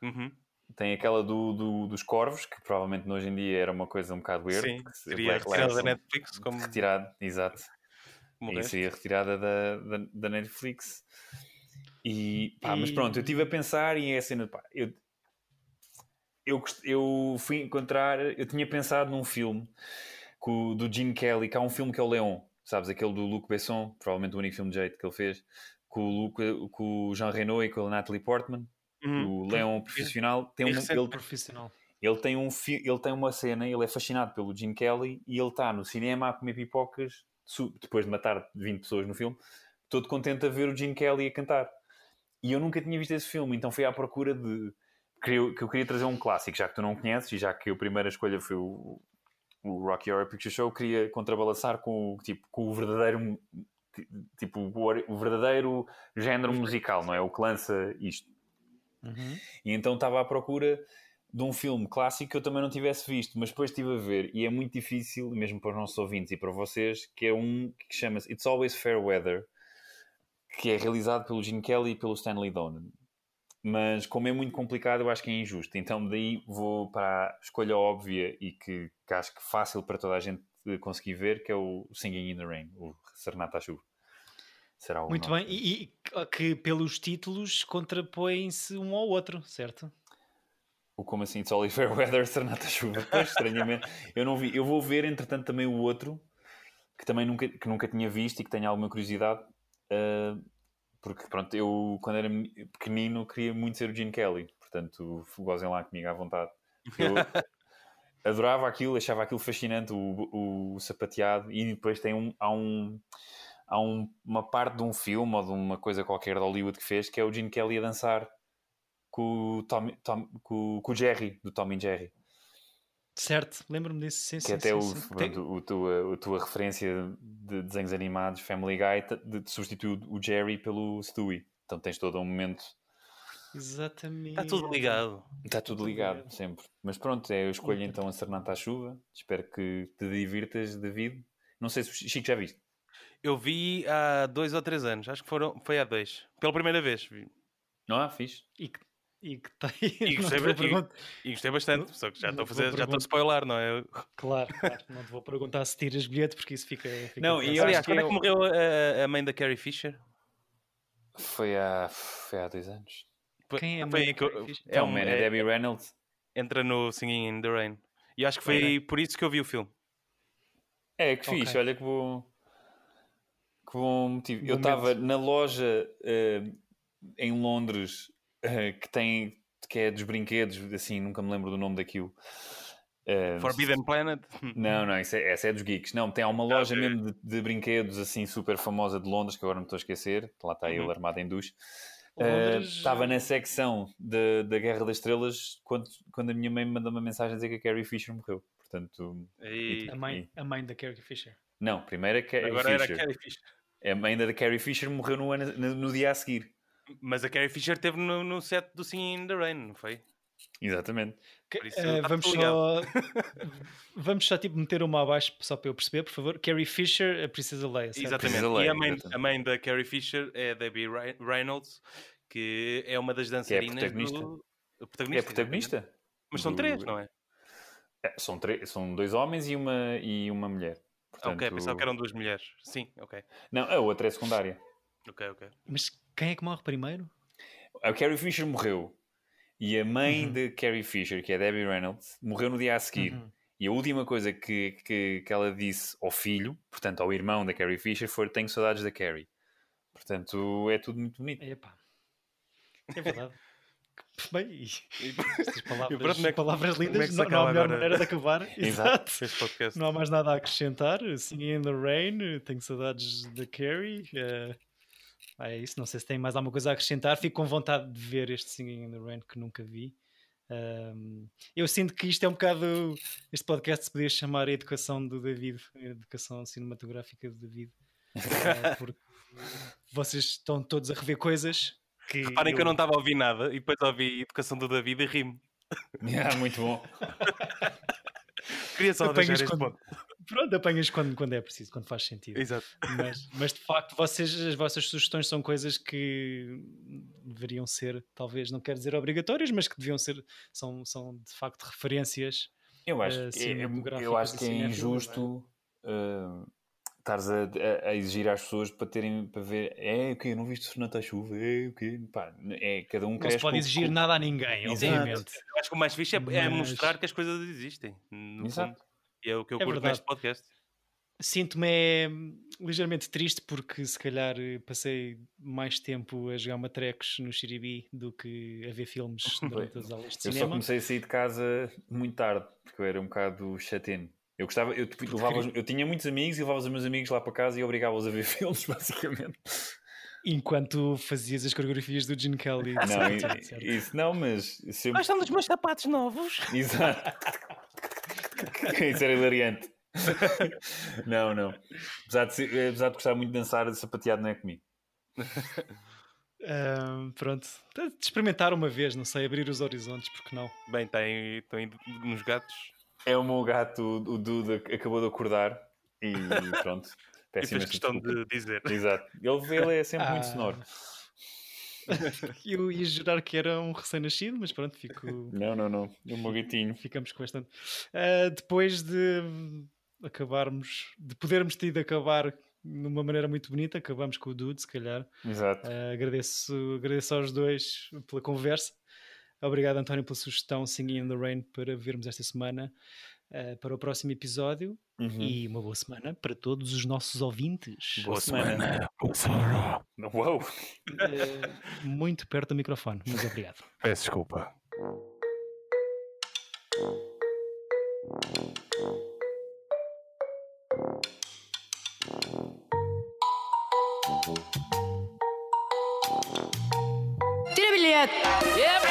Uhum. Tem aquela do, do, dos Corvos, que provavelmente hoje em dia era uma coisa um bocado weird. Sim, seria retirada da Netflix. Como... Retirado, exato. E seria retirada da, da, da Netflix. E, pá, e... Mas pronto, eu estive a pensar e é assim, pá, eu, eu, eu fui encontrar, eu tinha pensado num filme com, do Gene Kelly, que há um filme que é o Leon, sabes? Aquele do Luc Besson, provavelmente o único filme de jeito que ele fez, com o, Luc, com o Jean Reno e com a Natalie Portman. Uhum. O Leon profissional tem um, ele, profissional. Ele tem, um, ele tem uma cena, ele é fascinado pelo Gene Kelly e ele está no cinema a comer pipocas depois de matar 20 pessoas no filme, todo contente a ver o Gene Kelly a cantar. E eu nunca tinha visto esse filme, então fui à procura de. Que eu, que eu queria trazer um clássico, já que tu não conheces e já que a primeira escolha foi o, o Rocky Horror Picture Show queria contrabalançar com, tipo, com o verdadeiro tipo o verdadeiro género musical, não é? O que lança isto. Uhum. E então estava à procura de um filme clássico que eu também não tivesse visto, mas depois estive a ver e é muito difícil, mesmo para os nossos ouvintes e para vocês, que é um que chama-se It's Always Fair Weather, que é realizado pelo Gene Kelly e pelo Stanley Donen mas como é muito complicado, eu acho que é injusto. Então, daí vou para a escolha óbvia e que, que acho que fácil para toda a gente conseguir ver, que é o Singing in the Rain, o Serenata à Chuva. Será o muito bem, e, e, que pelos títulos contrapõem-se um ao outro, certo? O como assim? It's Fair Weather, Serenata à Chuva. Pois, estranhamente. eu não vi. Eu vou ver, entretanto, também o outro, que também nunca, que nunca tinha visto e que tenho alguma curiosidade. Uh, porque pronto, eu quando era pequenino queria muito ser o Gene Kelly, portanto gozem lá comigo à vontade. Eu adorava aquilo, achava aquilo fascinante, o, o, sapateado, e depois tem um, há, um, há um, uma parte de um filme ou de uma coisa qualquer de Hollywood que fez que é o Gene Kelly a dançar com o, Tom, Tom, com, com o Jerry, do Tom e Jerry. Certo, lembro-me disso. Sim, que sim, até sim, o, sim. Pronto, o, tua, a tua referência de desenhos animados Family Guy de, de substituir o Jerry pelo Stewie. Então tens todo um momento. Exatamente. Está tudo ligado. Está tudo ligado, sempre. Mas pronto, é, eu escolho então a Serenata à Chuva. Espero que te divirtas, David. Não sei se o Chico já viste. Eu vi há dois ou três anos. Acho que foram, foi há dois. Pela primeira vez. Vi. Não há? Fiz. E que e que tem. E gostei, e, e gostei bastante, só que já estou a fazer, já estou a spoiler, não é? Claro, claro, não te vou perguntar se tiras bilhete porque isso fica. fica não, e aliás, quando é que morreu a, a, mãe da Carrie Fisher? Foi há, foi há dois anos. Quem é a mãe da? É, um, é, Debbie Reynolds. Entra no Singing in the Rain. E acho que foi okay. por isso que eu vi o filme. É, que fixe, okay. olha que bom. Que bom motivo. eu estava na loja uh, em Londres uh, que tem que é dos brinquedos, assim, nunca me lembro do nome daquilo. Uh, Forbidden Planet? Não, não, isso é, essa é dos geeks. Não, tem uma loja okay. mesmo de, de, brinquedos assim super famosa de Londres, que agora não estou a esquecer, lá está uhum. ele armado em duche. Uh, estava na secção da Guerra das Estrelas quando, quando a minha mãe me mandou uma mensagem a dizer que a Carrie Fisher morreu. Portanto, E- A mãe, a mãe da Carrie Fisher. não, primeiro a Carrie Agora era a Fisher. Carrie Fisher. A mãe da Carrie Fisher morreu no, ano- no, no dia a seguir. Mas a Carrie Fisher esteve no, no set do Singing in the Rain, não foi? Exatamente. Que- isso eh, tá vamos só vamos só tipo meter uma abaixo só para eu perceber, por favor. Carrie Fisher, a Princesa Leia, certo? Exatamente. Princesa E Leia, a mãe, exatamente. a mãe da Carrie Fisher é a Debbie Rey- Reynolds, que é uma das dançarinas protagonista. do... a É protagonista. protagonista? exatamente. Mas são do- três, não é? É, são, três, são dois homens e uma, e uma mulher. Portanto, Ok, pensava que eram duas mulheres. Sim, ok. Não, a outra é secundária. Ok, ok. Mas quem é que morre primeiro? A Carrie Fisher morreu. E a mãe Uhum. de Carrie Fisher, que é Debbie Reynolds, morreu no dia a seguir. Uhum. E a última coisa que, que, que ela disse ao filho, portanto ao irmão da Carrie Fisher, foi: Tenho saudades da Carrie. Portanto, é tudo muito bonito. Epá. É verdade. Bem, estas palavras, pronto, como é que- palavras como é lindas, que se não, não há melhor agora? maneira de acabar. Exato. Não há mais nada a acrescentar. Singing in the Rain, tenho saudades da Carrie. eh, é isso, não sei se tem mais alguma coisa a acrescentar. Fico com vontade de ver este Singing in the Rain que nunca vi. Ahm, eu sinto que isto é um bocado. Este podcast se podia chamar a educação do David, a educação cinematográfica do David, eh, porque vocês estão todos a rever coisas que. Reparem que eu não estava a ouvir nada e depois ouvi Educação do David e rimo. Ah, muito bom. Queria só Apanhas deixar este quando- ponto. Pronto, apanhas quando, quando é preciso, quando faz sentido. Exato. mas, mas de facto vocês, as vossas sugestões são coisas que deveriam ser, talvez não quero dizer obrigatórias, mas que deviam ser, são, são de facto referências. Eu acho, eh, que é- eu cinematográficas acho que é cinéfilas, injusto uh, estares a, a- a exigir às pessoas para terem para ver. É o quê? Não viste Fernando à chuva? É o quê? Pá, é, cada um Não se pode exigir com- nada a ninguém, Exato. obviamente. Eu acho que o mais fixe é, é Mas- mostrar que as coisas existem. No Exato. fundo. E é o que eu É curto verdade. neste podcast. Sinto-me é, ligeiramente triste porque se calhar eh, passei mais tempo a jogar matrecos no Xiribi do que a ver filmes durante as aulas de Eu só cinema. comecei a sair de casa muito tarde, porque eu era um bocado chateno. Eu gostava, eu, tipo, levava os- eu tinha muitos amigos e levava os meus amigos lá para casa e obrigava-os a ver filmes, basicamente. Enquanto fazias as coreografias do Gene Kelly. Não, Seventeen, i- certo? isso não, mas sempre. Nós estamos meus sapatos novos. Exato. Isso era hilariante. não, não. Apesar de, ser- apesar de gostar muito de dançar, sapateado não é comigo. Ahm, pronto, de experimentar uma vez, não sei, abrir os horizontes, porque não? Bem, tem, estão indo nos gatos. É o meu gato, o Duda, que acabou de acordar e pronto. E fez questão desculpa. de dizer. Exato. Ele, ele é sempre muito Ah. sonoro. Eu ia jurar que era um recém-nascido, mas pronto, fico, Não, não, não. É meu gatinho. ficamos com bastante. Ah, depois de acabarmos, de podermos ter ido acabar de uma maneira muito bonita, acabamos com o Dude, se calhar. Exato. Ah, agradeço, agradeço aos dois pela conversa. Obrigado, António, pela sugestão Singing in the Rain para vermos esta semana ah, para o próximo episódio. Uhum. E uma boa semana para todos os nossos ouvintes. Boa semana. semana. Uau! Eh, muito perto do microfone, mas obrigado. Peço desculpa. Tira bilhete! Epa!